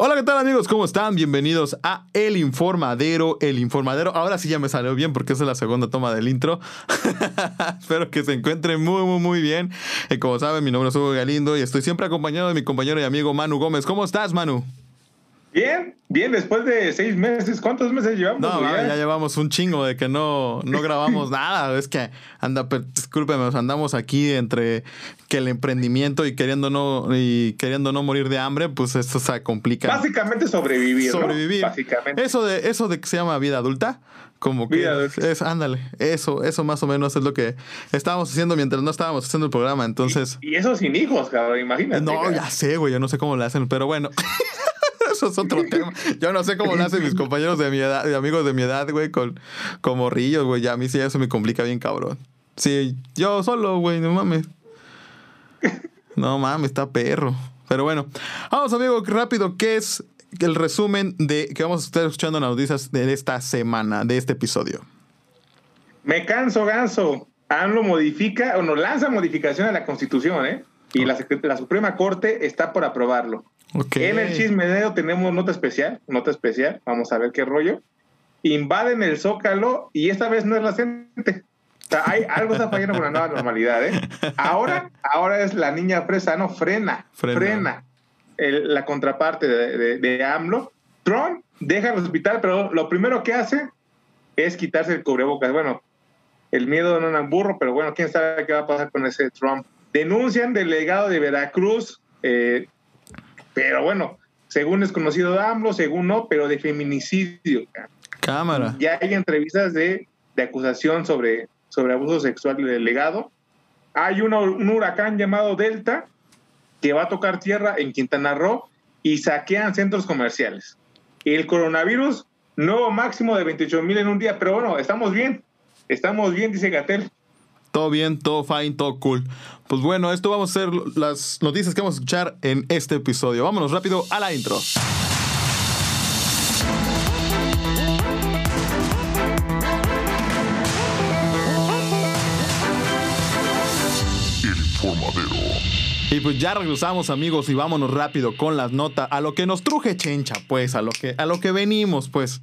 Hola, ¿qué tal amigos? ¿Cómo están? Bienvenidos a El Informadero. El Informadero. Ahora sí ya me salió bien porque esa es la segunda toma del intro. Espero que se encuentren muy, muy, muy bien. Y como saben, mi nombre es Hugo Galindo y estoy siempre acompañado de mi compañero y amigo Manu Gómez. ¿Cómo estás, Manu? Bien, bien, después de seis meses. ¿Cuántos meses llevamos? No, ya? llevamos un chingo de que no, no grabamos nada. Es que, anda, discúlpeme, andamos aquí entre que el emprendimiento y queriendo no, y queriendo no morir de hambre, pues esto se complica. Básicamente sobrevivir. Sobrevivir. Básicamente. Eso de, eso de que se llama vida adulta. Como que es, ándale, eso, eso más o menos es lo que estábamos haciendo mientras no estábamos haciendo el programa, entonces. Y, eso sin hijos, cabrón, imagínate. No, ya sé, güey, yo no sé cómo lo hacen, pero bueno. eso es otro tema. Yo no sé cómo lo hacen mis compañeros de mi edad, de amigos de mi edad, güey, con, con morrillos, güey. Ya a mí sí eso me complica bien, cabrón. Sí, yo solo, güey, no mames. No mames, está perro. Pero bueno, vamos, amigo, rápido, ¿qué es el resumen de que vamos a estar escuchando en las noticias de esta semana, de este episodio? Me canso, ganso. AMLO modifica o no lanza modificación a la Constitución, ¿eh? Y la, la Suprema Corte está por aprobarlo. En el chismedeo tenemos nota especial, nota especial, vamos a ver qué rollo. Invaden el Zócalo y esta vez no es la gente. O sea, hay, algo está fallando con la nueva normalidad, ¿eh? Ahora, ahora es la niña fresa, no, frena, frena, la contraparte de, de, AMLO. Trump deja el hospital, pero lo primero que hace es quitarse el cubrebocas. Bueno, el miedo no es un burro, pero bueno, quién sabe qué va a pasar con ese Trump. Denuncian delegado de Veracruz, eh, pero bueno, según es conocido de AMLO, según no, pero de feminicidio. Cámara. Ya hay entrevistas de, acusación sobre, sobre abuso sexual del delegado. Hay un huracán llamado Delta que va a tocar tierra en Quintana Roo y saquean centros comerciales. El coronavirus, nuevo máximo de 28 mil en un día, pero bueno, estamos bien. Estamos bien, dice Gatel. Todo bien, todo fine, todo cool. Pues bueno, esto vamos a ser las noticias que vamos a escuchar en este episodio. Vámonos rápido a la intro. Y pues ya regresamos amigos y vámonos rápido con las notas a lo que nos truje chencha, pues a lo que a lo que venimos, pues.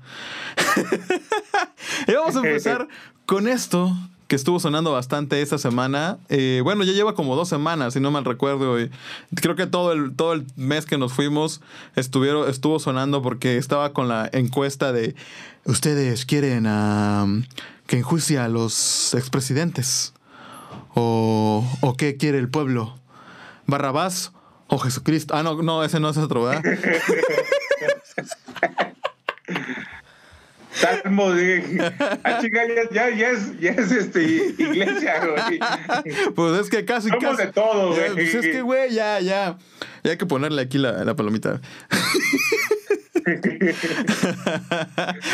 y vamos a empezar con esto que estuvo sonando bastante esta semana. Eh, bueno, ya lleva como dos semanas, si no mal recuerdo. Y creo que todo el, todo el mes que nos fuimos estuvieron, estuvo sonando porque estaba con la encuesta de ¿Ustedes quieren que enjuicie a los expresidentes? ¿O, ¿O qué quiere el pueblo? ¿Barrabás o Jesucristo? Ah, no, no, ese no es otro, ¿verdad? Salmo de. Ah, chica, ya, ya, es, ya es este, iglesia, güey. Pues es que casi. Somos de todo, güey. Pues es que, güey, ya, ya. Ya hay que ponerle aquí la, la palomita.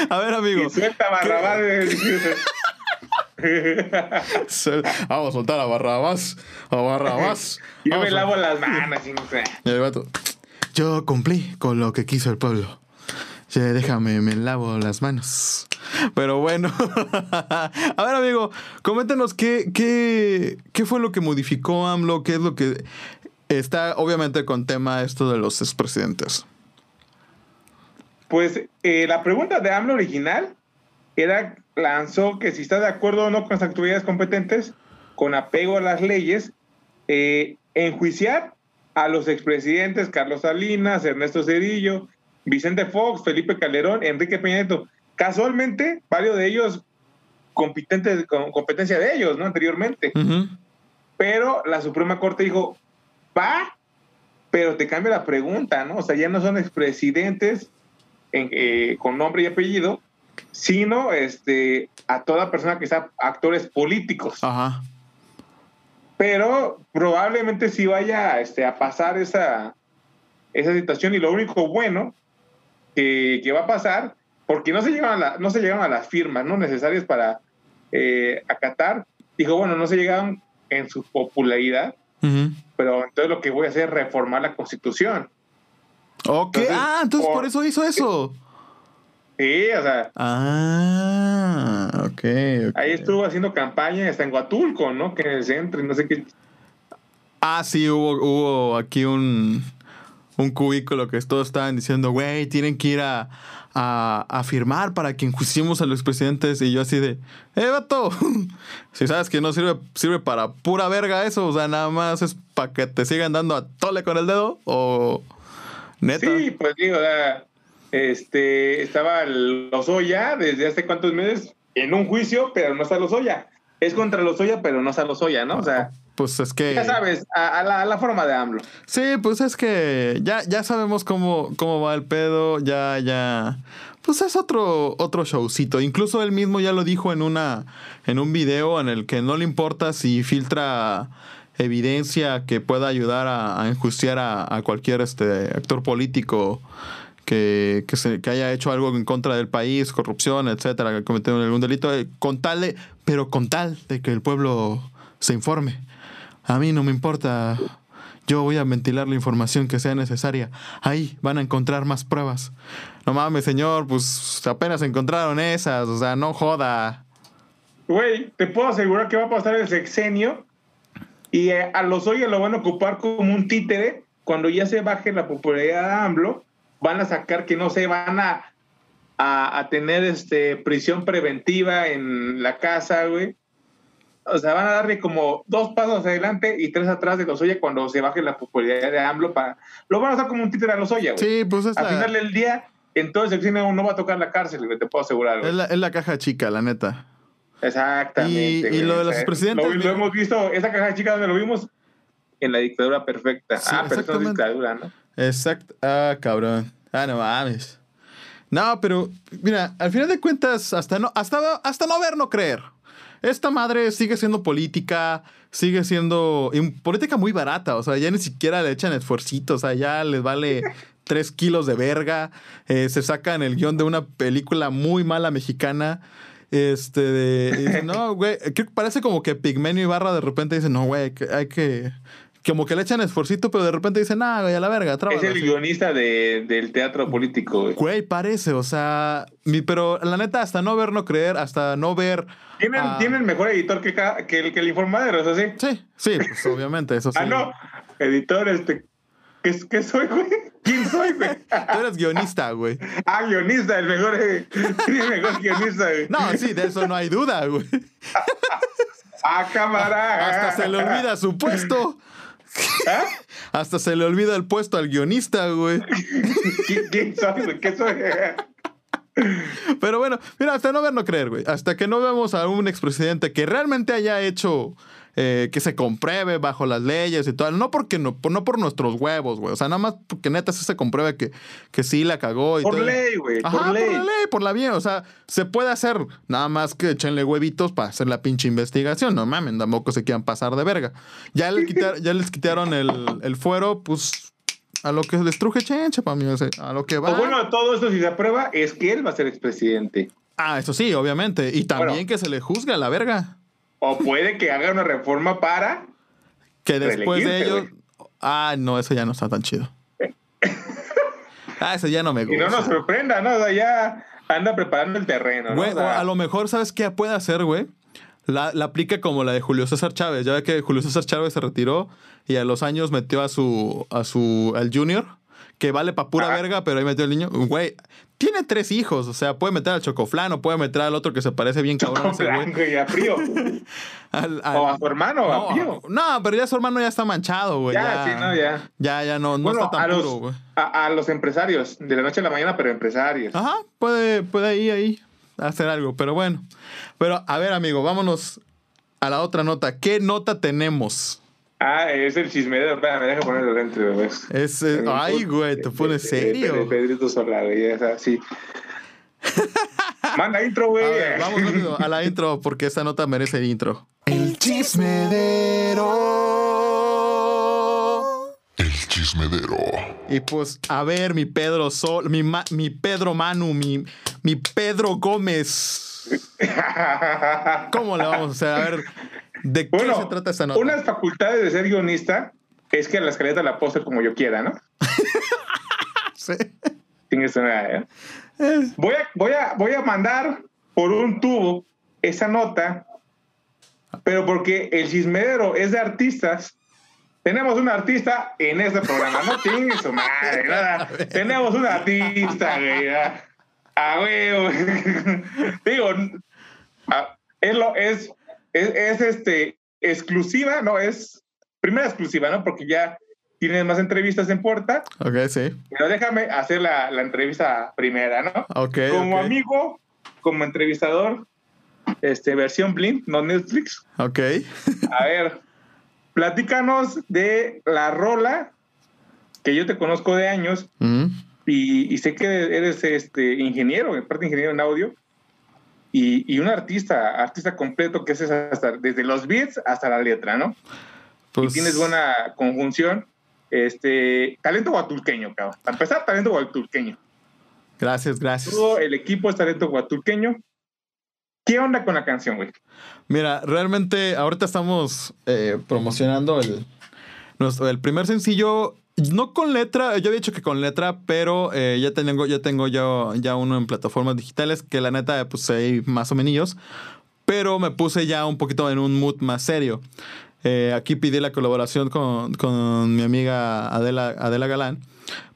a ver, amigo. Y suelta Barrabás. Vamos a soltar a Barrabás. A Barrabás. Yo me lavo las manos. Y no sé. Yo cumplí con lo que quiso el pueblo déjame, me lavo las manos. Pero bueno, a ver amigo, coméntanos qué, qué, qué fue lo que modificó AMLO, qué es lo que está obviamente con tema esto de los expresidentes. Pues eh, la pregunta de AMLO original era, lanzó que si está de acuerdo o no con las autoridades competentes, con apego a las leyes, eh, enjuiciar a los expresidentes Carlos Salinas, Ernesto Cedillo, Vicente Fox, Felipe Calderón, Enrique Peña Casualmente, varios de ellos competentes, con competencia de ellos, ¿no? Anteriormente. Pero la Suprema Corte dijo, va, pero te cambia la pregunta, ¿no? O sea, ya no son expresidentes eh, con nombre y apellido, sino este, a toda persona que sea actores políticos. Ajá. Pero probablemente sí vaya este, a pasar esa, esa situación y lo único bueno que, va a pasar, porque no se llegaron a, no se llegaron a las firmas no necesarias para eh, acatar. Dijo, bueno, no se llegaron en su popularidad, pero entonces lo que voy a hacer es reformar la constitución. Ok, ah, entonces por, eso hizo eso. Sí, o sea. Ah, okay, ok. Ahí estuvo haciendo campaña hasta en Huatulco, ¿no? Que en el centro y no sé qué. Ah, sí, hubo, hubo aquí un un cubículo que todos estaban diciendo, güey, tienen que ir a, a, firmar para que enjuiciemos a los presidentes. Y yo así de, eh, vato, si sabes que no sirve, sirve para pura verga eso, o sea, nada más es para que te sigan dando a tole con el dedo, o neta. Sí, pues digo, este, estaba Lozoya desde hace cuántos meses en un juicio, pero no está Lozoya. Es contra Lozoya, pero no está Lozoya, ¿no? O sea, pues es que. Ya sabes, a, la, forma de AMLO. Sí, pues es que ya, ya sabemos cómo, cómo va el pedo, ya, ya. Pues es otro, otro showcito. Incluso él mismo ya lo dijo en una. en un video en el que no le importa si filtra evidencia que pueda ayudar a, enjuiciar a, cualquier este actor político que, que, se, que, haya hecho algo en contra del país, corrupción, etcétera, que cometido algún delito, eh, con tal de, pero con tal de que el pueblo se informe. A mí no me importa. Yo voy a ventilar la información que sea necesaria. Ahí van a encontrar más pruebas. No mames, señor, pues apenas encontraron esas. O sea, no joda. Güey, te puedo asegurar que va a pasar el sexenio y eh, a los hoyos lo van a ocupar como un títere. Cuando ya se baje la popularidad de AMLO, van a sacar que no se van a, a, a tener este, prisión preventiva en la casa, güey o sea, van a darle como dos pasos adelante y tres atrás de los Lozoya cuando se baje la popularidad de AMLO para... Lo van a usar como un títere a Lozoya, güey. Sí, pues es Al final del día, entonces el cine no va a tocar la cárcel, te puedo asegurar, Es la, es la caja chica, la neta. Exactamente. Y, lo de los presidentes... Lo, hemos visto, esa caja chica donde lo vimos, en la dictadura perfecta. ah, pero es dictadura, ¿no? Exacto. Ah, cabrón. Ah, no mames. No, pero mira, al final de cuentas, hasta no, hasta, hasta no ver, no creer. Esta madre sigue siendo política, sigue siendo política muy barata, o sea, ya ni siquiera le echan esfuercitos, o sea, ya les vale tres kilos de verga, eh, se sacan el guion de una película muy mala mexicana. Este, de, no, güey, parece como que Pigmenio y Barra de repente dicen, no, güey, hay que, como que le echan esforcito, pero de repente dicen, nah, güey, a la verga, Es el guionista del teatro político, güey. Güey, parece, o sea, mi, pero la neta, hasta no ver, no creer, hasta no ver. Tienen, tienen mejor editor que, que, el, que el informadero, ¿eso sí? Sí, sí, pues obviamente, eso sí. ah, no, editor, este. ¿Qué, ¿Qué, soy, güey? ¿Quién soy, güey? Tú eres guionista, güey. Ah, guionista, el mejor, el mejor guionista, güey. No, sí, de eso no hay duda, güey. ah, cámara. Hasta se le olvida su puesto. ¿Eh? Hasta se le olvida el puesto al guionista, güey. ¿Quién soy, ¿Qué soy? Pero bueno, mira, hasta no ver, no creer, güey. Hasta que no vemos a un expresidente que realmente haya hecho eh, que se compruebe bajo las leyes y todo. No porque no, no por nuestros huevos, güey. O sea, nada más porque neta sí se compruebe que, que sí la cagó y por ley, güey. Por ley. Por la ley, por la bien. O sea, se puede hacer nada más que echenle huevitos para hacer la pinche investigación. No mames, tampoco se quieran pasar de verga. Ya, le ya les quitaron el, el fuero, pues a lo que les truje chencha, para mí, a lo que va. O bueno, todo esto si se aprueba es que él va a ser expresidente. Ah, eso sí, obviamente. Y también que se le juzgue a la verga. O puede que haga una reforma para. Que después de ello. Ah, no, eso ya no está tan chido. ah, eso ya no me gusta. Y no nos sorprenda, ¿no? O sea, ya anda preparando el terreno. ¿no? a lo mejor, ¿sabes qué puede hacer, güey? La, la, aplica como la de Julio César Chávez. Ya ve que Julio César Chávez se retiró y a los años metió a su. a su. al Junior que vale para pura verga, pero ahí metió el niño. Güey, tiene tres hijos, o sea, puede meter al Chocoflano, puede meter al otro que se parece bien cabrón. y a Frío. o a su hermano, no, a Frío. No, pero ya su hermano ya está manchado, güey. Ya, sí, no, ya. Ya, ya no, no está tan puro, güey. A, los empresarios, de la noche a la mañana, pero empresarios. Ajá, puede, puede ir ahí hacer algo, pero bueno. Pero, a ver, amigo, vámonos a la otra nota. ¿Qué nota tenemos? Ah, es el chismedero. Espérame, deja ponerlo dentro, güey. Es, ay, güey, te pones serio. De, Pedrito Solar, güey, es así. Manda intro, güey. Vamos a la intro porque esta nota merece el intro. El chismedero. El chismedero. Y pues, a ver, mi Pedro Sol, mi, mi Pedro Manu, mi, mi Pedro Gómez. ¿Cómo le vamos a hacer? A ver, ¿De qué se trata esta nota? Unas facultades de ser guionista es que la escaleta la pose como yo quiera, ¿no? sí. ¿eh? Voy a, voy, a, voy a mandar por un tubo esa nota, pero porque el chismedero es de artistas, tenemos un artista en este programa, no chingue su madre, nada. Tenemos un artista, güey. Ah, güey. Digo, es, lo, es, es, este, exclusiva, no, es primera exclusiva, ¿no? Porque ya tienes más entrevistas en puerta. Ok, sí. Pero déjame hacer la, la entrevista primera, ¿no? Ok. Como amigo, como entrevistador, este, versión Blind, no Netflix. Ok. A ver, platícanos de la rola que yo te conozco de años Mm. y, y sé que eres este ingeniero, aparte ingeniero en audio, y, y un artista, artista completo que haces hasta desde los beats hasta la letra, ¿no? Pues, Y tienes buena conjunción. Este, talento guatulqueño, cabrón. Para empezar, talento guatulqueño. Gracias, gracias. Todo el equipo es talento guatulqueño. ¿Qué onda con la canción, güey? Mira, realmente ahorita estamos eh, promocionando el, nuestro, el primer sencillo. No con letra, yo había dicho que con letra, pero eh, ya tengo, ya tengo yo ya uno en plataformas digitales que la neta, pues ahí más o menos. Pero me puse ya un poquito en un mood más serio. Eh, aquí pedí la colaboración con, con mi amiga Adela, Adela Galán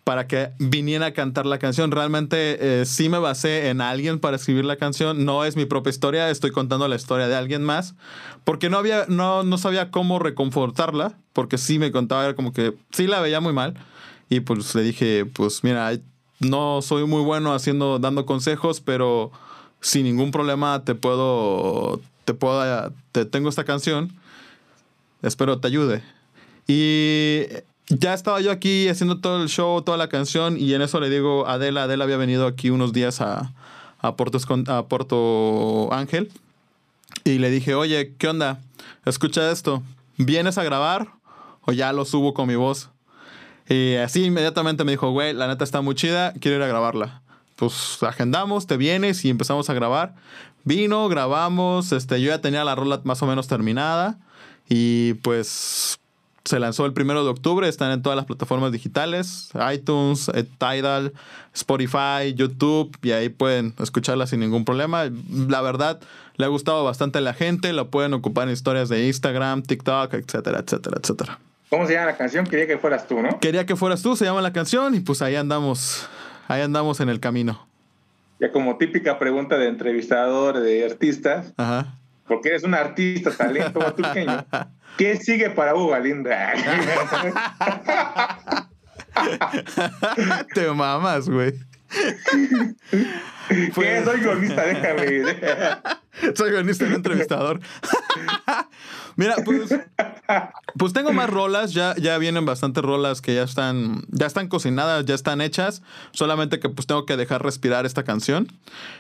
para que viniera a cantar la canción. Realmente eh, sí me basé en alguien para escribir la canción. No es mi propia historia, estoy contando la historia de alguien más. Porque no había, no, no sabía cómo reconfortarla, porque sí me contaba, era como que sí la veía muy mal. Y pues le dije, pues mira, no soy muy bueno haciendo, dando consejos, pero sin ningún problema te puedo, te puedo, te tengo esta canción. Espero te ayude. Y ya estaba yo aquí haciendo todo el show, toda la canción, y en eso le digo a Adela, Adela había venido aquí unos días a, a, Porto, a Porto Ángel, y le dije, oye, ¿qué onda? Escucha esto, ¿vienes a grabar o ya lo subo con mi voz? Y así inmediatamente me dijo, güey, la neta está muy chida, quiero ir a grabarla. Pues agendamos, te vienes y empezamos a grabar. Vino, grabamos, este, yo ya tenía la rola más o menos terminada y pues se lanzó el primero de octubre, están en todas las plataformas digitales, iTunes, eh, Tidal, Spotify, YouTube, y ahí pueden escucharla sin ningún problema. La verdad, le ha gustado bastante a la gente, la pueden ocupar en historias de Instagram, TikTok, etcétera, etcétera, etcétera. ¿Cómo se llama la canción? Quería que fueras tú, ¿no? Quería que fueras tú, se llama la canción, y pues ahí andamos, ahí andamos en el camino. Ya como típica pregunta de entrevistador, de artistas, Ajá. porque eres un artista, talento guatulqueño. ¿Qué sigue para Hugo? Te mamas, güey. ¿Qué? Soy guionista, déjame. Soy guionista y no entrevistador. Mira, pues, pues tengo más rolas, ya, ya vienen bastantes rolas que ya están, ya están cocinadas, ya están hechas, solamente que pues tengo que dejar respirar esta canción.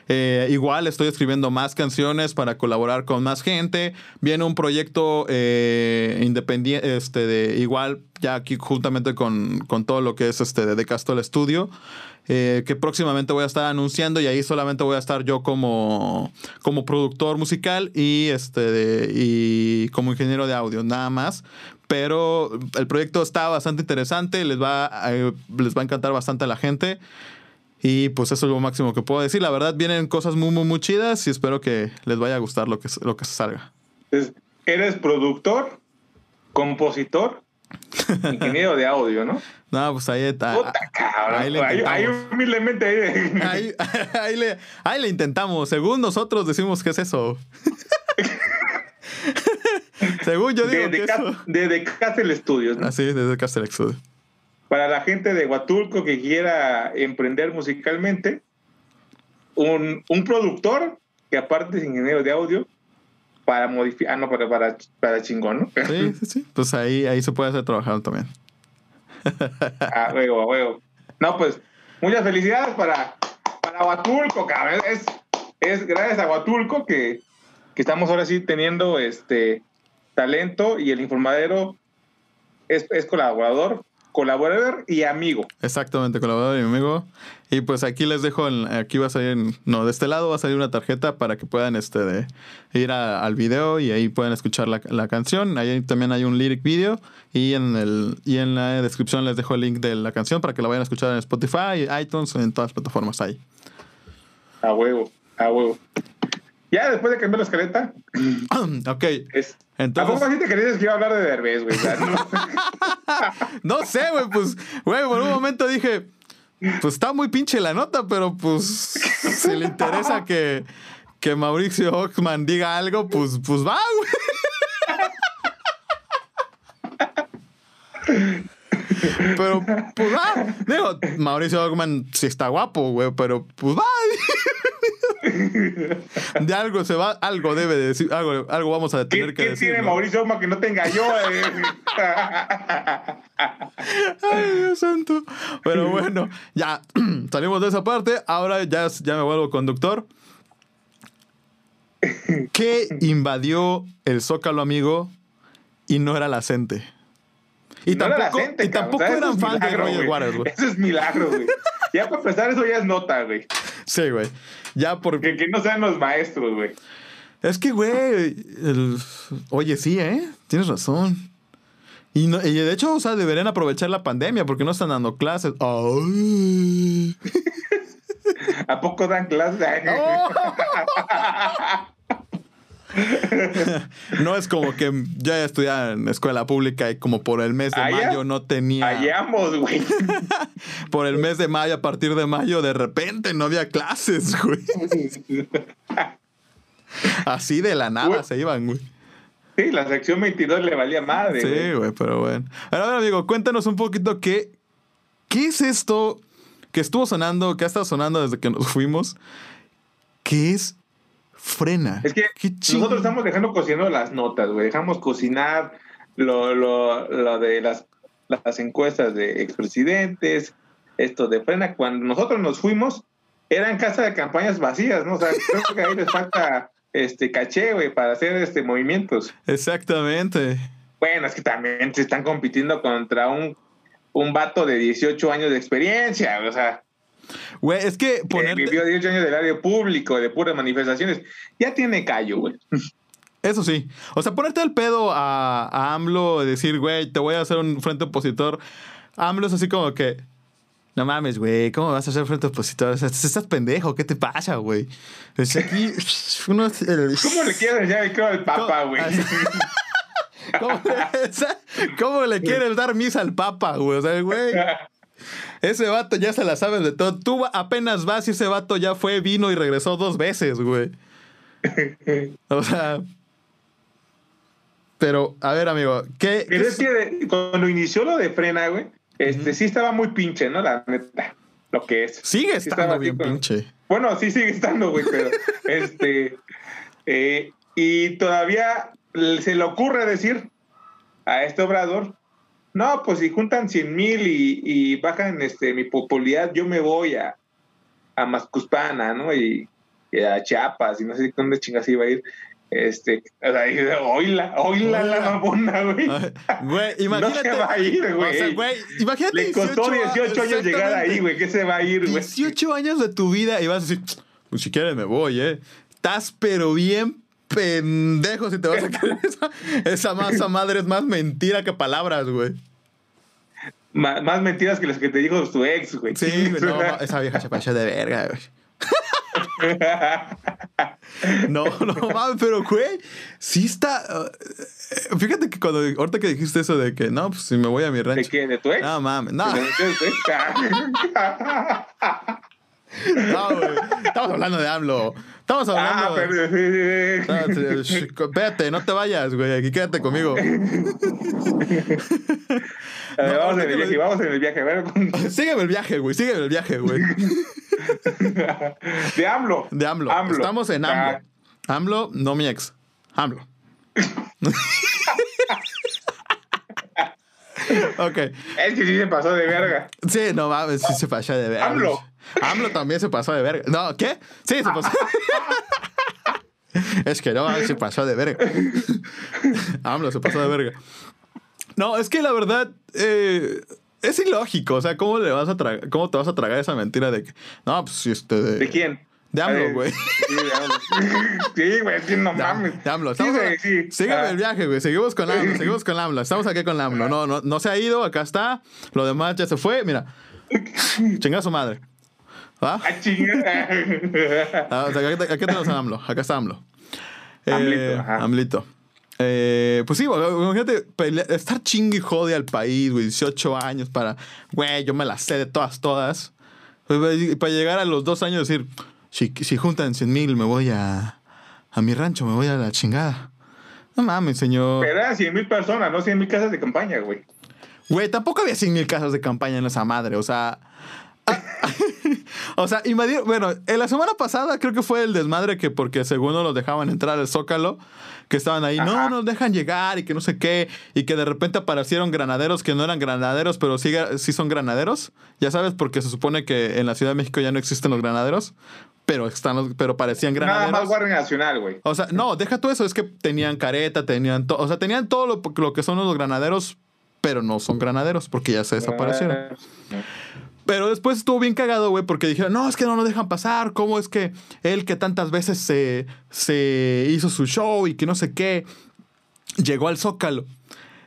Eh, igual estoy escribiendo más canciones para colaborar con más gente. Viene un proyecto eh, independiente, este, de igual ya aquí juntamente con, con todo lo que es este de, de Castle Studio. Eh, que próximamente voy a estar anunciando y ahí solamente voy a estar yo como, como productor musical y, este, y como ingeniero de audio, nada más. Pero el proyecto está bastante interesante, les va, eh, les va a encantar bastante a la gente. Y pues eso es lo máximo que puedo decir. La verdad, vienen cosas muy, muy, muy chidas y espero que les vaya a gustar lo que, lo que salga. Entonces, eres productor, compositor, ingeniero de audio, ¿no? No, pues ahí está. Puta cabrón. ahí le Ahí, ahí intentamos. humildemente ahí. Le, ahí le intentamos. Según nosotros decimos que es eso. Según yo digo de, que eso. de, de Castle Studios, ¿no? Así, desde Castle Studio. Para la gente de Huatulco que quiera emprender musicalmente, un, un productor que aparte es ingeniero de audio para modificar, ah, no, para, para, para chingón, ¿no? Sí, sí, sí. Pues ahí, ahí se puede hacer trabajando también. A huevo, a huevo. No, pues, muchas felicidades para, para Huatulco, cabrón. Es, es gracias a Huatulco que, que estamos ahora sí teniendo este talento y el informadero es, es colaborador, colaborador y amigo. Exactamente, colaborador y mi amigo. Y pues aquí les dejo, en- aquí va a salir, no, de este lado va a salir una tarjeta para que puedan este, de, ir a- al video y ahí pueden escuchar la, la canción. Ahí también hay un lyric video y en, el, y en la descripción les dejo el link de la canción para que la vayan a escuchar en Spotify, iTunes, en todas las plataformas ahí. A huevo, a huevo. Ya después de cambiar la escaleta. ok. Es, Entonces- ¿A poco así te creías que iba a hablar de Derbez, güey? No. No sé, güey, pues, güey, por un momento dije, pues está muy pinche la nota, pero pues si le interesa que, que Mauricio Ockman diga algo, pues, pues va, güey. Pero, pues va. Digo, Mauricio Ockman sí está guapo, güey, pero pues va. De algo se va, algo debe de decir, algo, algo vamos a ¿Qué, tener que qué decir. tiene ¿no? Mauricio Oma que no tenga yo? eh? Ay, Dios santo. Pero bueno, ya salimos de esa parte. Ahora ya, ya me vuelvo conductor. ¿Qué invadió el Zócalo, amigo? Y no era la gente. Y No era tampoco, la gente, y tampoco O sea, eran es fans de milagro, Roger güey. Waters, güey. Eso es milagro, güey. Ya para empezar, eso ya es nota, güey. Sí, güey. Ya por. Que, que no sean los maestros, güey. Es que, güey. el- Oye, sí, ¿eh? Tienes razón. Y, no- y de hecho, o sea, deberían aprovechar la pandemia porque no están dando clases. Ay. ¿A poco dan clases? Oh. No es como que yo ya estudiaba en escuela pública y como por el mes de Allá- mayo no tenía. Hallamos, güey. Por el mes de mayo, a partir de mayo, de repente no había clases, güey. Así de la nada Güey. se iban, güey. Sí, la sección 22 le valía madre. Sí, güey, pero bueno. Ahora, ver, amigo, cuéntanos un poquito qué, qué es esto que estuvo sonando, que ha estado sonando desde que nos fuimos. ¿Qué es frena? Es que ¿Qué ching- nosotros estamos dejando cocinando las notas, güey. Dejamos cocinar lo, lo, lo de las, las encuestas de expresidentes, esto de frena. Cuando nosotros nos fuimos, eran casas de campañas vacías, ¿no? O sea, creo que ahí les falta este caché, güey, para hacer este movimientos. Exactamente. Bueno, es que también se están compitiendo contra un, un vato de 18 años de experiencia, o sea, Güey, es que ponerte... vivió 18 años del área público, de puras manifestaciones. Ya tiene callo, güey. Eso sí. O sea, ponerte el pedo a, a AMLO, decir, güey, te voy a hacer un frente opositor. AMLO es así como que, no mames, güey, ¿cómo vas a hacer frente opositor? O sea, estás pendejo, ¿qué te pasa, güey? Es aquí, uno, el- ¿Cómo le quieres el creo al Papa, güey? ¿Cómo le, cómo le quieres dar misa al Papa, güey? O sea, güey, ese vato ya se la sabes de todo. Tú apenas vas y ese vato ya fue, vino y regresó dos veces, güey. O sea... Pero, a ver, amigo, ¿qué? Pero es que cuando inició lo de frena, güey, este sí estaba muy pinche, ¿no? La neta, lo que es. Sigue estando bien con- pinche. Bueno, sí sigue estando, güey, pero este. eh, y todavía se le ocurre decir a este obrador: No, pues si juntan 100 mil y, y bajan este, mi popularidad, yo me voy a, a Mascuspana, ¿no? Y, y a Chiapas, y no sé dónde chingas iba a ir. Este, o sea, oíla, oíla la mamona, güey. Güey, No imagínate. se va a ir, güey. O sea, güey, imagínate. Le costó 18 años llegar ahí, güey. ¿Qué se va a ir, güey? 18 años de tu vida y vas a decir, pues si quieres me voy, ¿eh? Estás pero bien pendejo si te vas a creer esa, esa masa madre es más mentira que palabras, güey. Más mentiras que las que te dijo tu ex, güey. Sí, no, esa vieja se pasó de verga, güey. No, no mames, pero güey, sí está. uh, eh, fíjate que cuando ahorita que dijiste eso de que no, pues si me voy a mi ¿De rancho. qué? ¿De tu ex? No mames, no, ¿De tu ex? no, güey. Estamos hablando de AMLO. Estamos hablando. Ah, pero sí, sí, No, sí. te- sh- Espérate, no te vayas, güey. Aquí quédate conmigo. A ver, No, vamos en el viaje, vamos en el viaje. Ver, Sígueme el viaje, güey. Sígueme el viaje, güey. de AMLO. De AMLO. Estamos en AMLO. AMLO, no mi ex. AMLO. ok. Es que sí se pasó de verga. Sí, no mames, sí se pasó de verga. AMLO. AMLO también se pasó de verga. No, ¿qué? Sí, se pasó. es que no, se pasó de verga. AMLO se pasó de verga. No, es que la verdad eh, es ilógico. O sea, ¿cómo, le vas a ¿cómo te vas a tragar esa mentira de que. No, pues si este. De, ¿De quién? De AMLO, ver, güey. Sí, de AMLO. Sí, güey, que no mames. de AMLO. Sí, güey, sí. Sígueme Ah. el viaje, güey. Seguimos con AMLO. Seguimos con AMLO. Estamos aquí con AMLO. No, no, no se ha ido. Acá está. Lo demás ya se fue. Mira. Chinga su madre. Ah. Ah, o sea, acá, acá tenemos a AMLO. Acá está AMLO. Eh, AMLito, ajá. AMLito. Eh, pues sí, imagínate estar chingue y jode al país, güey, 18 años para, güey, yo me la sé de todas, todas. Pues, y para llegar a los dos años decir, si, si juntan 100 mil, me voy a, a mi rancho, me voy a la chingada. No mames, señor. Pero eran 100 mil personas, no 100 mil casas de campaña, güey. Güey, tampoco había 100 mil casas de campaña en esa madre, o sea. Ah, o sea, invadir. Bueno, en la semana pasada creo que fue el desmadre que porque según no los dejaban entrar al Zócalo, que estaban ahí, no nos dejan llegar y que no sé qué, y que de repente aparecieron granaderos que no eran granaderos, pero sí, sí son granaderos. Ya sabes, porque se supone que en la Ciudad de México ya no existen los granaderos, pero, están los- pero parecían Nada granaderos. más Guardia Nacional, güey. O sea, no, deja todo eso, es que tenían careta, tenían todo, o sea, tenían todo lo, lo que son los granaderos, pero no son granaderos porque ya se desaparecieron. Pero después estuvo bien cagado, güey, porque dijeron, no, es que no nos dejan pasar, ¿cómo es que él que tantas veces se, se hizo su show y que no sé qué, llegó al Zócalo?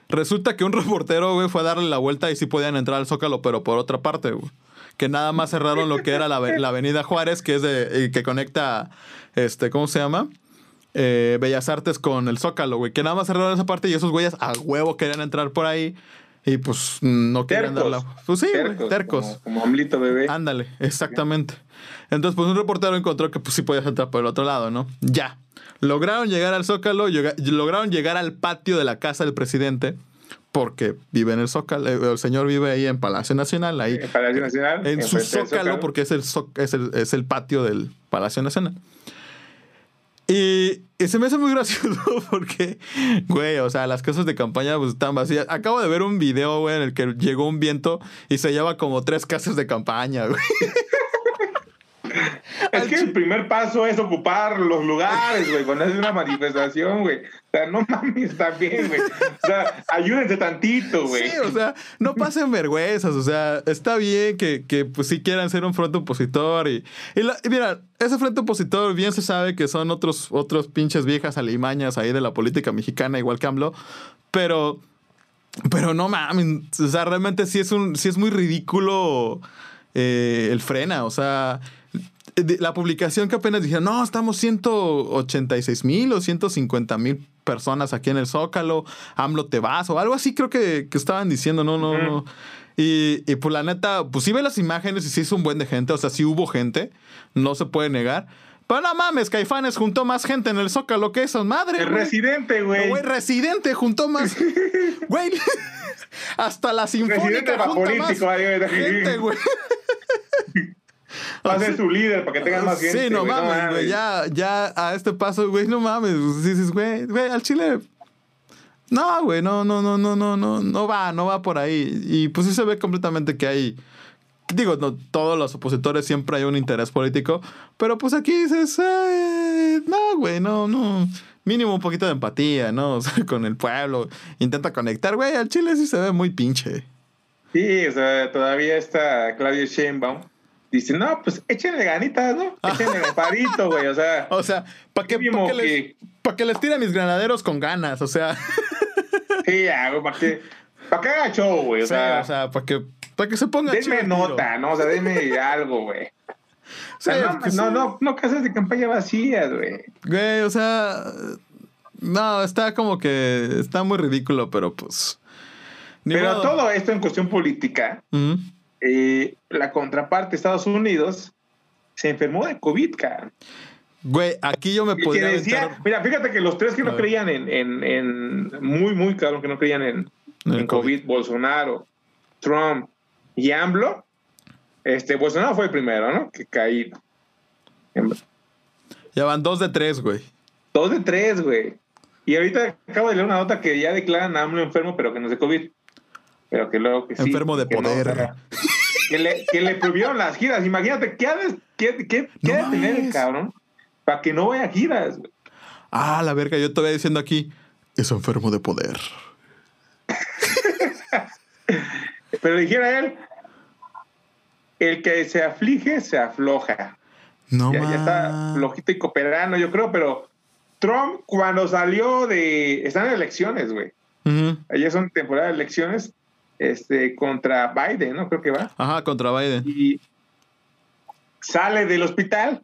Resulta que un reportero, güey, fue a darle la vuelta y sí podían entrar al Zócalo, pero por otra parte, güey. Que nada más cerraron lo que era la, la avenida Juárez, que es de, que conecta, este, ¿cómo se llama? Eh, Bellas Artes con el Zócalo, güey. Que nada más cerraron esa parte y esos güeyes a huevo querían entrar por ahí y pues no querían dar la... Tercos. Pues sí, güey, tercos. Como, como AMLito bebé. Ándale, exactamente. Entonces, pues un reportero encontró que pues sí podías entrar por el otro lado, ¿no? Ya. Lograron llegar al Zócalo, llega- lograron llegar al patio de la casa del presidente, porque vive en el Zócalo, eh, el señor vive ahí en Palacio Nacional, ahí En Palacio Nacional. en su enfrente del Zócalo, porque es el, es, el, es el patio del Palacio Nacional. Y, se me hace muy gracioso porque, güey, o sea, las casas de campaña pues, están vacías. Acabo de ver un video, güey, en el que llegó un viento y se lleva como tres casas de campaña, güey. Es que el primer paso es ocupar los lugares, güey, cuando haces una manifestación, güey. O sea, no mames también, güey. O sea, ayúdense tantito, güey. Sí, o sea, no pasen vergüenzas, o sea, está bien que, que pues sí quieran ser un frente opositor y, y, la- y mira, ese frente opositor bien se sabe que son otros, otros pinches viejas alimañas ahí de la política mexicana, igual que AMLO, pero, pero no mames, o sea, realmente sí es, un, sí es muy ridículo eh, el frena, o sea... La publicación que apenas dijeron, no, estamos 186 mil o 150 mil personas aquí en el Zócalo, AMLO te vas o algo así creo que, que estaban diciendo, no, no, no. Y, y pues la neta, pues sí ve las imágenes y sí es un buen de gente, o sea, sí hubo gente, no se puede negar. Pero no mames, Caifanes juntó más gente en el Zócalo que eso, madre. El residente, güey. Güey, Residente juntó más. Güey, hasta la Residente Sinfónica va junta político, más gente, güey. Va a ser su líder para que tengan más gente. Sí, no güey, mames, güey. Ya, ya a este paso, güey, no mames. Dices, güey, güey, al chile. No, güey, no, no, no, no, no, no, no va, no va por ahí. Y pues sí se ve completamente que hay. Digo, no, todos los opositores siempre hay un interés político, pero pues aquí dices, eh, no, güey, no, no. Mínimo un poquito de empatía, ¿no? O sea, con el pueblo. Intenta conectar, güey, al chile sí se ve muy pinche. Sí, o sea, todavía está Claudio Sheinbaum. Dice, no, pues échenle ganitas, ¿no? Échenle parito, güey. O sea, O sea, ¿para qué, pa' que les, pa' que les tire a mis granaderos con ganas? O sea. sí, ya, güey, para que, para que haga show, güey. O Sí, sea, o sea, para que, para que se ponga denme nota, ¿no? O sea, denme algo, güey. O sea, no, no, sí. no, no casas de campaña vacías, güey. Güey, o sea. No, está como que. Está muy ridículo, pero pues. Pero modo. todo esto en cuestión política, Ujú. Eh, la contraparte, Estados Unidos, se enfermó de COVID, cara. Güey, aquí yo me Y podría decía, aventar- mira, fíjate que los tres que no creían en, en, en muy, muy cabrón, que no creían en, En en COVID, Bolsonaro, Trump y AMLO, este, Bolsonaro fue el primero, ¿no? Que caí. Ya van dos de tres, güey. Dos de tres, güey. Y ahorita acabo de leer una nota que ya declaran a AMLO enfermo, pero que no es de COVID. Pero que luego que sí. Enfermo de que no, poder. o sea, que, le, que le prohibieron las giras. Imagínate, ¿qué ha de, qué, qué, No qué ha de tener el cabrón para que no vaya a giras? Ah, la verga, yo te voy diciendo aquí. Es enfermo de poder. Pero dijera él, el que se aflige, se afloja. No ya, ya está flojito y cooperando, yo creo, pero Trump cuando salió de... Están en elecciones, güey. Ujú. Allá son temporada de elecciones este, contra Biden, ¿no? Creo que va. Ajá, contra Biden. Y, sale del hospital,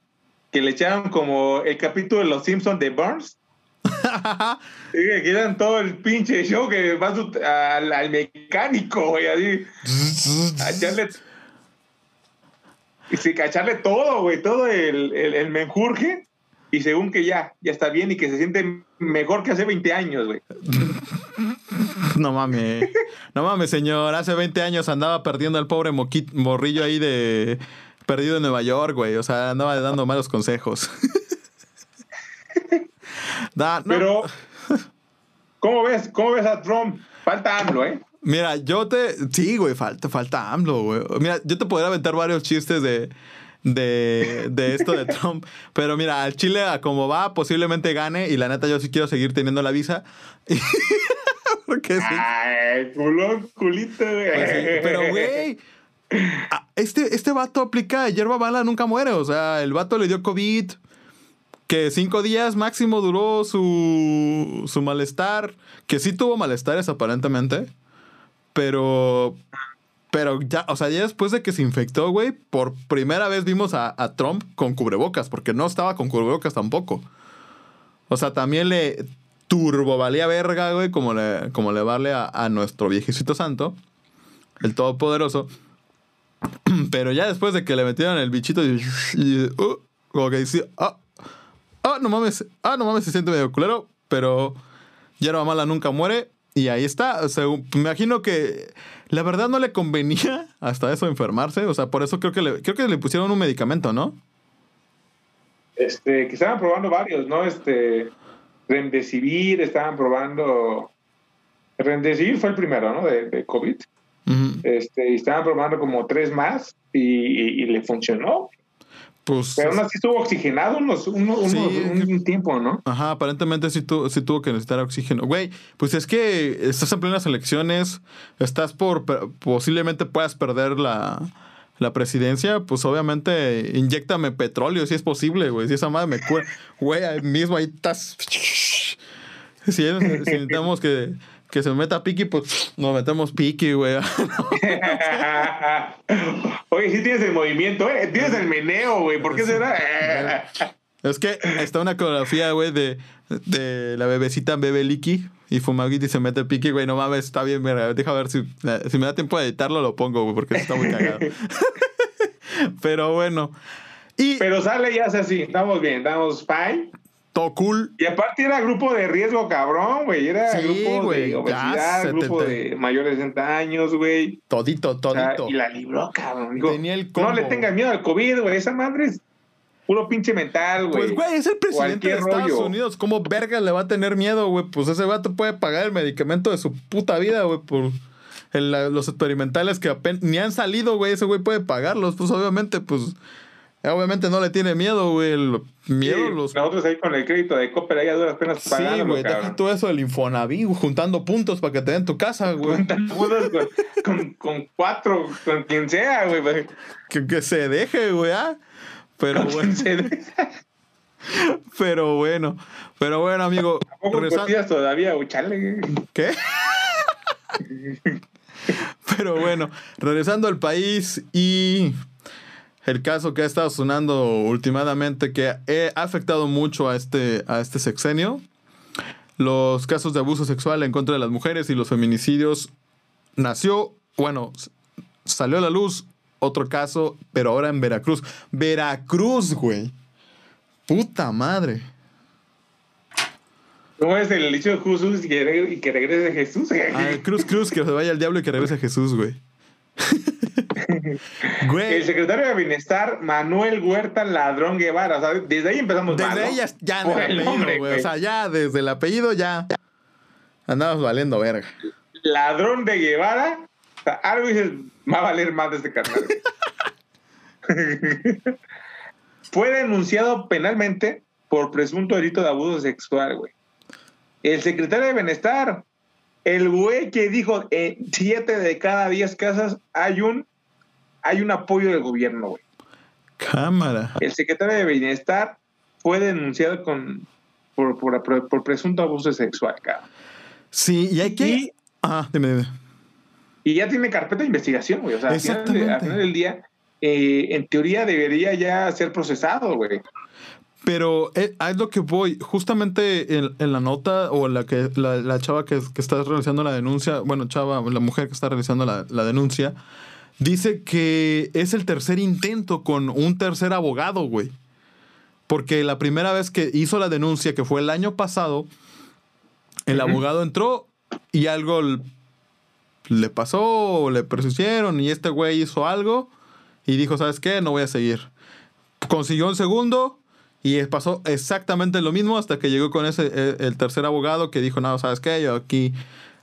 que le echaron como el capítulo de Los Simpsons de Burns. y que quedan todo el pinche show que va al, al mecánico, güey, así. a echarle. Y sí, a echarle todo, güey, todo el, el, el menjurje y según que ya, ya está bien y que se siente mejor que hace 20 años, güey. No mames. No mames, señor. Hace 20 años andaba perdiendo al pobre morrillo ahí de perdido en Nueva York, güey. O sea, andaba dando malos consejos. Pero, ¿cómo ves, ¿cómo ves a Trump? Falta AMLO, ¿eh? Mira, yo te. Sí, güey, falta, falta AMLO, güey. Mira, yo te podría aventar varios chistes de de, de esto de Trump. Pero mira, al Chile, a como va, posiblemente gane. Y la neta, yo sí quiero seguir teniendo la visa. Porque sí. Ay, culón, culito, güey. Pues pero, güey. Este, este vato aplica hierba mala, nunca muere. O sea, el vato le dio COVID. Que cinco días máximo duró su, su malestar. Que sí tuvo malestares aparentemente. Pero pero ya, o sea, ya después de que se infectó, güey, por primera vez vimos a, Trump con cubrebocas, porque no estaba con cubrebocas tampoco. O sea, también le turbo valía verga, güey, como le, como le vale a, nuestro viejecito santo, el todopoderoso. Pero ya después de que le metieron el bichito y, uh, como que dice, ah, ah, no mames, ah, no mames, se siente medio culero, pero hierba mala nunca muere. Y ahí está. O sea, me imagino que la verdad no le convenía hasta eso enfermarse. O sea, por eso creo que le, creo que le pusieron un medicamento, ¿no? Este, que estaban probando varios, ¿no? Este, Remdesivir, estaban probando. Remdesivir fue el primero, ¿no? De, COVID. este, y estaban probando como tres más y le funcionó. Pues, Pero aún así estuvo oxigenado unos, un, tiempo, ¿no? Ajá, aparentemente sí, sí tuvo que necesitar oxígeno. Güey, pues es que estás en plenas elecciones, estás por, posiblemente puedas perder la, presidencia, pues obviamente inyectame petróleo si es posible, güey. Si esa madre me cura, güey, mismo ahí estás. Si, si necesitamos que que se meta Piki, pues nos metemos Piki, güey. Oye, sí tienes el movimiento, ¿eh? Tienes el meneo, güey. ¿Por qué será? es que está una coreografía, güey, de, de la bebecita Bebe Liki y Fumagiti se mete Piki, güey. No mames, está bien, mira. Deja ver si, si me da tiempo de editarlo, lo pongo, güey, porque está muy cagado. Pero bueno. Y, Pero sale y hace así. Estamos bien, estamos fine todo cool. Y aparte era grupo de riesgo, cabrón, güey. Era grupo de obesidad, grupo de mayores de 60 años, güey. Todito, todito. y la libró, cabrón. Tenía el No le tengas miedo al COVID, güey. Esa madre es puro pinche mental, güey. Pues, güey, es el presidente de Estados Unidos. ¿Cómo verga le va a tener miedo, güey? Pues ese vato puede pagar el medicamento de su puta vida, güey, por los experimentales que apenas ni han salido, güey. Ese güey puede pagarlos. Pues obviamente, pues Obviamente no le tiene miedo, güey. El miedo los. Nosotros ahí con el crédito de Copper ahí a duras penas pagando. Sí, güey, deja todo eso del Infonavit, juntando puntos para que te den tu casa, güey. Juntando puntos con, con, cuatro, con quien sea, güey. Que, que se deje, güey, ¿ah? Pero bueno. Pero bueno, pero bueno, amigo. ¿Tampoco regresando... todavía, güey? Chale. ¿Qué? pero bueno, regresando al país y el caso que ha estado sonando últimamente que ha afectado mucho a este, a este sexenio. Los casos de abuso sexual en contra de las mujeres y los feminicidios nació, bueno, salió a la luz otro caso, pero ahora en Veracruz. Veracruz, güey. Puta madre. ¿Cómo es el dicho de Jesús y que, regrese Jesús? Cruz, cruz, que se vaya el diablo y que regrese Jesús, güey. El secretario de Bienestar, Manuel Huerta Ladrón Guevara. O sea, desde ahí empezamos Desde ya, en el apellido, güey. O sea, ya desde el apellido ya andamos valiendo verga. Ladrón de Guevara. O sea, algo dices, va a valer más de este carnal. Fue denunciado penalmente por presunto delito de abuso sexual, güey. El secretario de Bienestar, el güey que dijo en siete de cada diez casas hay un hay un apoyo del gobierno, güey. Cámara. El secretario de Bienestar fue denunciado con, por, por, presunto abuso sexual, cabrón. Sí, y hay que. ah, dime, dime. Y ya tiene carpeta de investigación, güey. O sea, al final, del día, eh, en teoría debería ya ser procesado, güey. Pero eh, es lo que voy. Justamente en, la nota o la que la, chava que, está realizando la denuncia, bueno, chava, la mujer que está realizando la, la, denuncia, dice que es el tercer intento con un tercer abogado, güey. Porque la primera vez que hizo la denuncia, que fue el año pasado, el abogado entró y algo le pasó, le persistieron y este güey hizo algo y dijo, ¿sabes qué? No voy a seguir. Consiguió un segundo y pasó exactamente lo mismo hasta que llegó con ese e, el tercer abogado que dijo, no, ¿sabes qué? Yo aquí,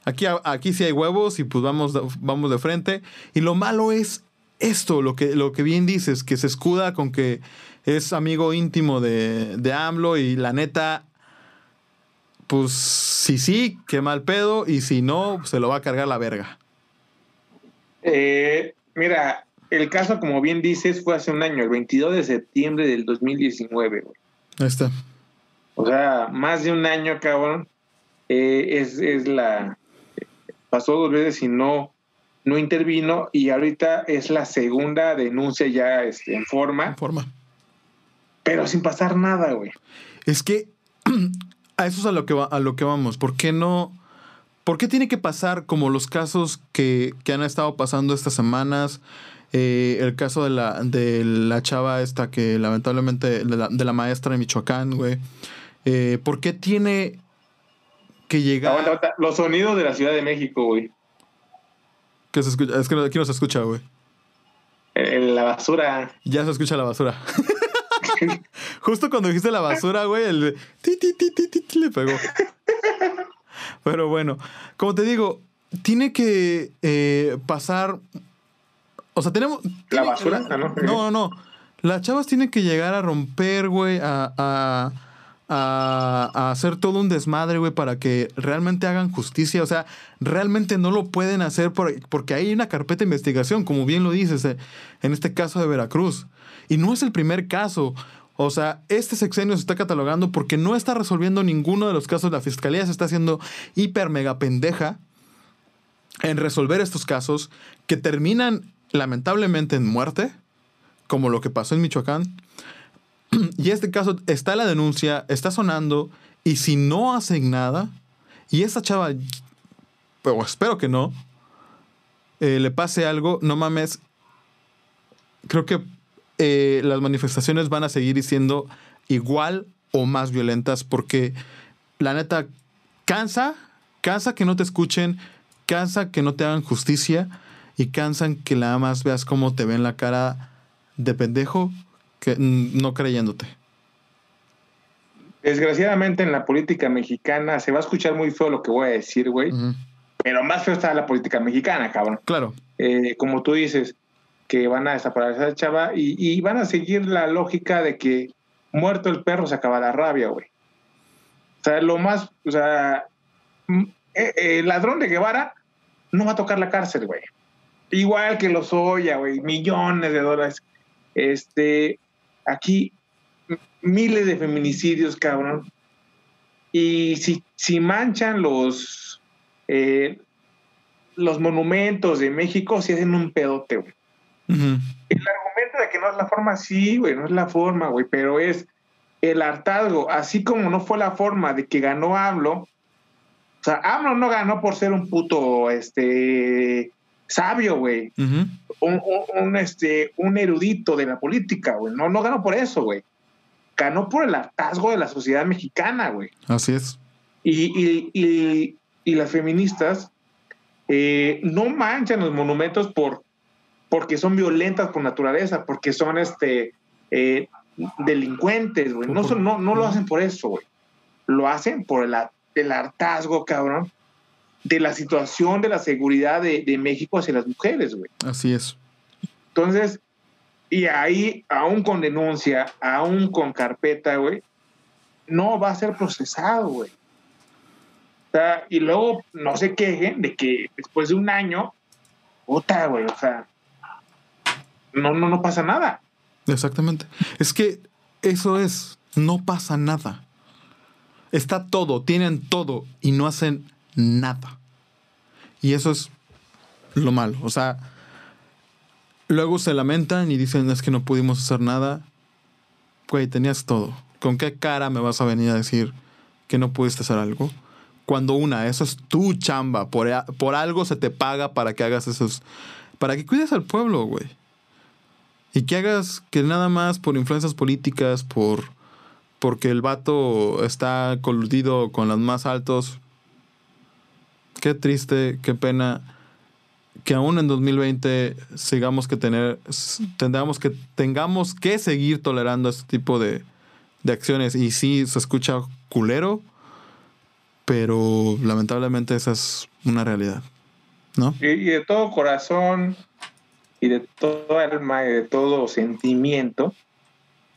aquí, aquí sí hay huevos y pues vamos, vamos de frente. Y lo malo es esto, lo que, lo que bien dices, que se escuda con que es amigo íntimo de, de AMLO y la neta, pues si sí, qué mal pedo, y si no, se lo va a cargar la verga. Eh, mira, el caso, como bien dices, fue hace un año, el 22 de septiembre del 2019, güey. Ahí está. O sea, más de un año, cabrón. Eh, es, es la. Pasó dos veces y no, no intervino, y ahorita es la segunda denuncia ya este, en forma. En forma. Pero sin pasar nada, güey. Es que a eso es a lo que, va, a lo que vamos. ¿Por qué no? ¿Por qué tiene que pasar como los casos que, que han estado pasando estas semanas? Eh, el caso de la, de la chava esta que lamentablemente, de la, maestra de Michoacán, güey. Eh, ¿Por qué tiene que llegar... Los sonidos de la Ciudad de México, güey. Que se escucha, es que aquí no se escucha, güey. la basura. Ya se escucha la basura. Justo cuando dijiste la basura, güey, el ti, ti, ti, ti, le pegó. Pero bueno, como te digo, tiene que eh, pasar o sea, tenemos. ¿La basura? Ah, no, no, no. Las chavas tienen que llegar a romper, güey, a, a, a, hacer todo un desmadre, güey, para que realmente hagan justicia. O sea, realmente no lo pueden hacer porque hay una carpeta de investigación, como bien lo dices, eh, en este caso de Veracruz. Y no es el primer caso. O sea, este sexenio se está catalogando porque no está resolviendo ninguno de los casos. La fiscalía se está haciendo hiper mega pendeja en resolver estos casos que terminan lamentablemente en muerte, como lo que pasó en Michoacán. Y este caso está la denuncia, está sonando, y si no hacen nada, y esa chava, pero espero que no, eh, le pase algo, no mames, creo que eh, las manifestaciones van a seguir siendo igual o más violentas porque la neta cansa, cansa que no te escuchen, cansa que no te hagan justicia y cansan que nada más veas cómo te ven la cara de pendejo que no creyéndote. Desgraciadamente en la política mexicana se va a escuchar muy feo lo que voy a decir, güey. Pero más feo está la política mexicana, cabrón. Claro. Eh, como tú dices, que van a desaparecer a chava y, van a seguir la lógica de que muerto el perro se acaba la rabia, güey. O sea, lo más, o sea, eh, el ladrón de Guevara no va a tocar la cárcel, güey. Igual que los Oya, güey, millones de dólares. Este, aquí miles de feminicidios, cabrón. Y si, si manchan los, eh, los monumentos de México, si hacen un pedote, güey. El argumento de que no es la forma, sí, güey, no es la forma, güey, pero es el hartazgo, así como no fue la forma de que ganó AMLO. O sea, AMLO no ganó por ser un puto, este, sabio, güey. un, este, un erudito de la política, güey. No, no ganó por eso, güey. Ganó por el hartazgo de la sociedad mexicana, güey. Así es. Y, las feministas eh, no manchan los monumentos por, porque son violentas por naturaleza, porque son este, eh, delincuentes, güey. No, no, no lo hacen por eso, güey. Lo hacen por el, el hartazgo, cabrón, de la situación de la seguridad de, México hacia las mujeres, güey. Así es. Entonces, y ahí, aún con denuncia, aún con carpeta, güey, no va a ser procesado, güey. O sea, y luego no se quejen de que después de un año, puta, güey, o sea, no, no, no pasa nada. Exactamente. Es que eso es, no pasa nada. Está todo, tienen todo y no hacen nada. Y eso es lo malo. O sea, Luego se lamentan y dicen, es que no pudimos hacer nada. Güey, tenías todo. ¿Con qué cara me vas a venir a decir que no pudiste hacer algo? Cuando una, eso es tu chamba. Por, por algo se te paga para que hagas esos... Para que cuides al pueblo, güey. Y que hagas que nada más por influencias políticas, por... Porque el vato está coludido con los más altos. Qué triste, qué pena que aún en 2020 sigamos que tener, tengamos que, tengamos que seguir tolerando este tipo de, de acciones. Y sí, se escucha culero, pero lamentablemente esa es una realidad, ¿no? Y, de todo corazón y de todo alma y de todo sentimiento,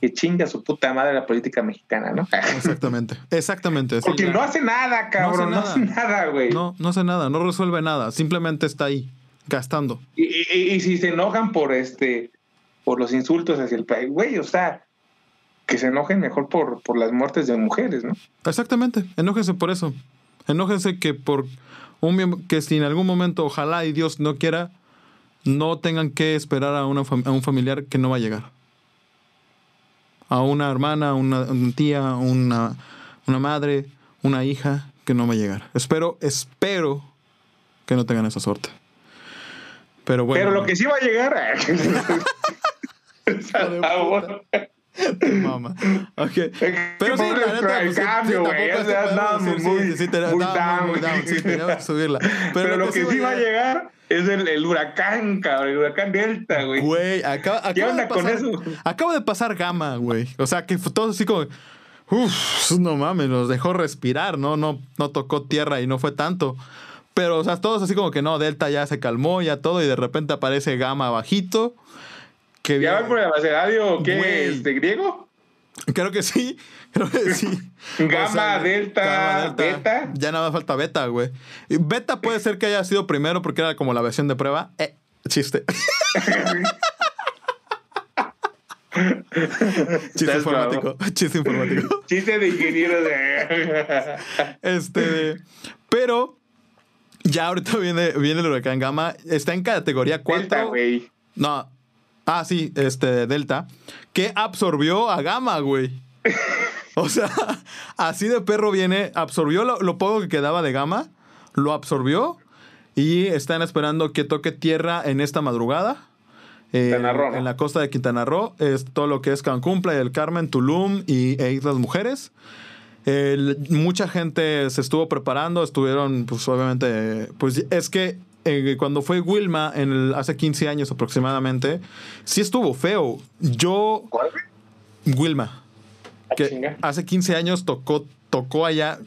que chinga su puta madre la política mexicana, ¿no? Exactamente, exactamente. Porque no hace nada, cabrón, no hace nada, güey. No, no hace nada, no resuelve nada, simplemente está ahí gastando. Y, y, si se enojan por este, por los insultos hacia el país, güey, o sea, que se enojen mejor por, por las muertes de mujeres, ¿no? Exactamente, enójense por eso. Enójense que por un que si en algún momento, ojalá y Dios no quiera, no tengan que esperar a, una, a un familiar que no va a llegar. A una hermana, una, una tía, una, una madre, una hija que no va a llegar. Espero, espero que no tengan esa suerte. Pero bueno. Pero lo que sí va a llegar. Mamá. Okay. Pero sí, el cambio, güey. muy, sí, muy down. Sí, teníamos que subirla. Pero, lo que, sí va a llegar es el, el, huracán, cabrón. El huracán Delta, güey. Güey, acaba, ¿Qué onda con eso? Acaba de pasar Gama, güey. O sea, que todo así como. Uf, no mames, nos dejó respirar, ¿no? No, no tocó tierra y no fue tanto. Pero, o sea, todos así como que no, Delta ya se calmó, ya todo, y de repente aparece Gama bajito. Que ¿Ya va por el abecedario qué es? ¿De griego? Creo que sí, creo que sí. Gama, delta, beta. Ya nada falta beta, güey. Beta puede ser que haya sido primero porque era como la versión de prueba. Eh, chiste. chiste informático. Chiste informático. Chiste de ingeniero de. este. Pero ya ahorita viene, viene el huracán Gama. Está en categoría 4. Delta, güey. No. Ah, sí, este, Delta. Que absorbió a Gama, güey. O sea, así de perro viene. Absorbió lo, poco que quedaba de Gama. Lo absorbió. Y están esperando que toque tierra en esta madrugada. Eh, en la costa de Quintana Roo. Es todo lo que es Cancún, Playa del Carmen, Tulum y, e Islas Mujeres mucha gente se estuvo preparando, estuvieron, pues obviamente, pues es que eh, cuando fue Wilma en el, hace 15 años aproximadamente, sí estuvo feo. Yo... ¿Cuál? Wilma. Ah, que hace 15 años tocó, tocó allá.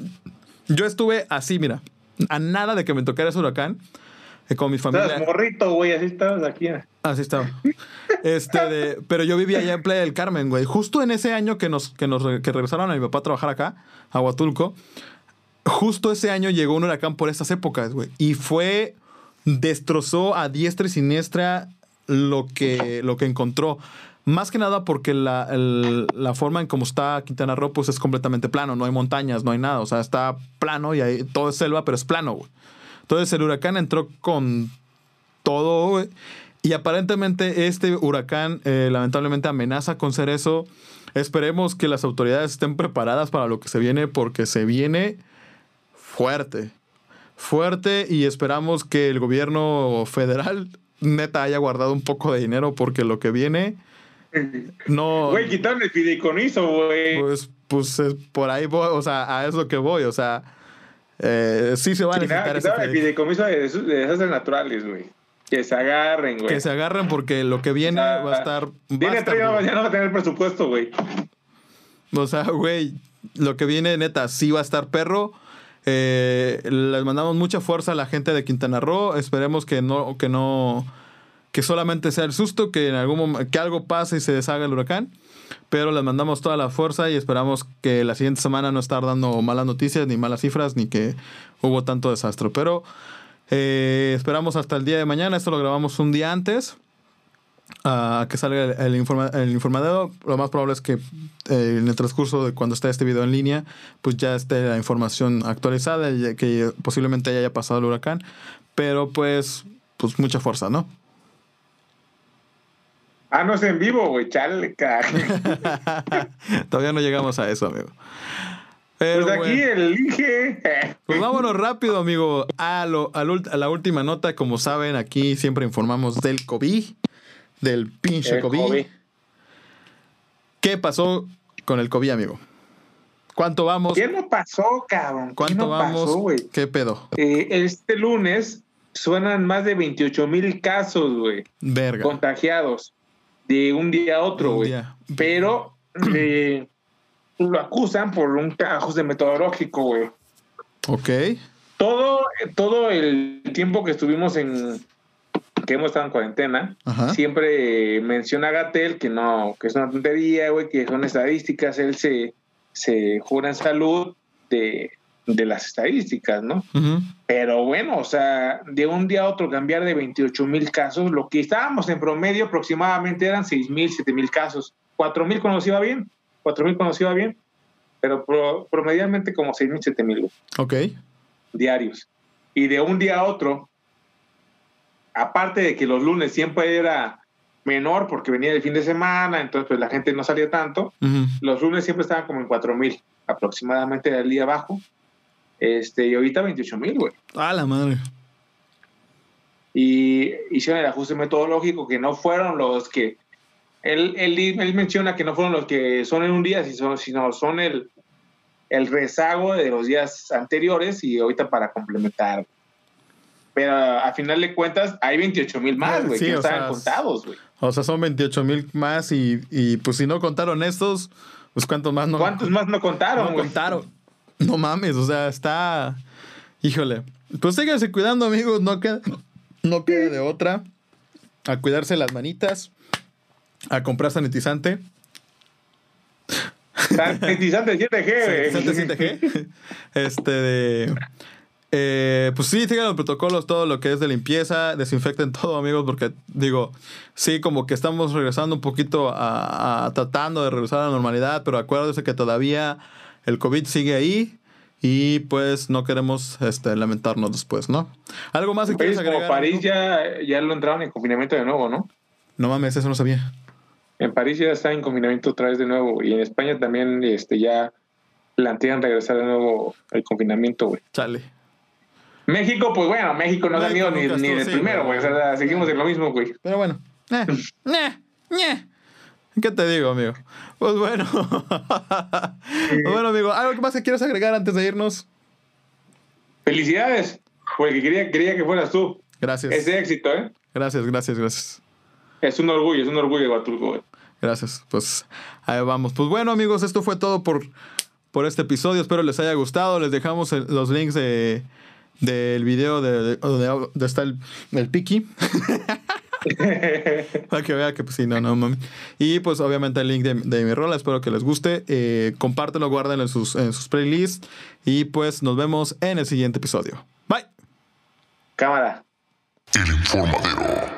Yo estuve así, mira, a nada de que me tocara ese huracán. Eh, con mi familia. Estás morrito, güey, así estabas aquí. Así estaba. Este, pero yo vivía allá en Playa del Carmen, güey. Justo en ese año que nos, que nos que regresaron a mi papá a trabajar acá, a Huatulco, justo ese año llegó un huracán por estas épocas, güey. Y fue, destrozó a diestra y siniestra lo que, lo que encontró. Más que nada porque la, la, forma en cómo está Quintana Roo, pues es completamente plano. No hay montañas, no hay nada. O sea, está plano y ahí, todo es selva, pero es plano. Entonces el huracán entró con todo y aparentemente este huracán eh, lamentablemente amenaza con ser eso. Esperemos que las autoridades estén preparadas para lo que se viene porque se viene fuerte. Fuerte y esperamos que el gobierno federal neta haya guardado un poco de dinero porque lo que viene no... Güey, quitaron el fideicomiso, güey. Pues, pues por ahí voy, o sea, a eso que voy, o sea eh, sí se va a necesitar ese el fideicomiso de, desastres naturales, güey. Que se agarren, güey. Que se agarren porque lo que viene va a estar. Viene mañana va a tener presupuesto, güey. O sea, güey, lo que viene, neta, sí va a estar perro. Eh, les mandamos mucha fuerza a la gente de Quintana Roo. Esperemos que no, que no, que solamente sea el susto, que en algún que algo pase y se deshaga el huracán. Pero les mandamos toda la fuerza y esperamos que la siguiente semana no estar dando malas noticias, ni malas cifras, ni que hubo tanto desastre. Pero eh, esperamos hasta el día de mañana. Esto lo grabamos un día antes. A que salga el, informa, el informadero. Lo más probable es que eh, en el transcurso de cuando esté este video en línea, pues ya esté la información actualizada, que posiblemente haya pasado el huracán. Pero pues, pues mucha fuerza, ¿no? Ah, no es en vivo, güey, chale, Todavía no llegamos a eso, amigo. Pero pues aquí elige. Pues vámonos rápido, amigo, a, lo, a, la última nota. Como saben, aquí siempre informamos del COVID, del pinche COVID. ¿Qué pasó con el COVID, amigo? ¿Cuánto vamos? ¿Qué no pasó, cabrón? ¿Cuánto vamos? ¿Qué pedo? Eh, este lunes suenan más de 28 mil casos, güey. Verga. Contagiados. De un día a otro, güey. Pero eh, lo acusan por un ajuste metodológico, güey. Ok. Todo, todo el tiempo que estuvimos en, que hemos estado en cuarentena, siempre menciona Gatel que no, que es una tontería, güey, que son estadísticas, él se, se jura en salud de, las estadísticas, ¿no? Pero bueno, o sea, de un día a otro cambiar de 28 mil casos, lo que estábamos en promedio aproximadamente eran 6 mil, 7 mil casos. 4 mil cuando se iba bien, 4 mil cuando se iba bien, pero promedialmente como 6 mil, 7 mil. Ok. Diarios. Y de un día a otro, aparte de que los lunes siempre era menor porque venía el fin de semana, entonces pues la gente no salía tanto, los lunes siempre estaban como en 4 mil aproximadamente al día abajo. Este, y ahorita 28 mil, güey. Ah, la madre. Y hicieron el ajuste metodológico que no fueron los que. Él, él, menciona que no fueron los que son en un día, sino, sino son el, el rezago de los días anteriores y ahorita para complementar pero a final de cuentas hay 28 mil más, güey, que estaban contados, güey. O sea, son 28 mil más y, y, pues si no contaron estos, pues cuántos más no. ¿Cuántos más no contaron, No contaron. No mames, o sea, está. Híjole. Pues síganse cuidando, amigos, no queda, no queda de otra. A cuidarse las manitas, a comprar sanitizante. Sanitizante 7G, Sanitizante 7G. Este de eh, pues sí, sigan los protocolos, todo lo que es de limpieza, desinfecten todo, amigos, porque digo, sí, como que estamos regresando un poquito a, tratando de regresar a la normalidad, pero acuérdense que todavía el COVID sigue ahí y pues no queremos este, lamentarnos después, ¿no? Algo más que quieres agregar. Como París ya, ya lo entraron en confinamiento de nuevo, ¿no? No mames, eso no sabía. En París ya está en confinamiento otra vez de nuevo y en España también este, ya plantean regresar de nuevo al confinamiento, güey. Chale. México, pues bueno, México no ha tenido ni, ni de primero, güey. O sea, seguimos en lo mismo, güey. Pero bueno. Eh, eh, ¿Qué te digo, amigo? Pues bueno. pues bueno, amigo. ¿Algo más que quieras agregar antes de irnos? Felicidades. Porque quería, quería que fueras tú. Gracias. Ese éxito, ¿eh? Gracias, gracias, gracias. Es un orgullo, es un orgullo, Batulco, güey. Gracias. Pues ahí vamos. Pues bueno, amigos, esto fue todo por, por este episodio. Espero les haya gustado. Les dejamos los links de del video de, donde, está el, el Piki. Para que vea que pues sí, no, no mami. Y pues obviamente el link de, de mi rola, espero que les guste. Eh, compártelo, guárdenlo en sus, en sus playlists. Y pues nos vemos en el siguiente episodio. Bye. Cámara. El informadero.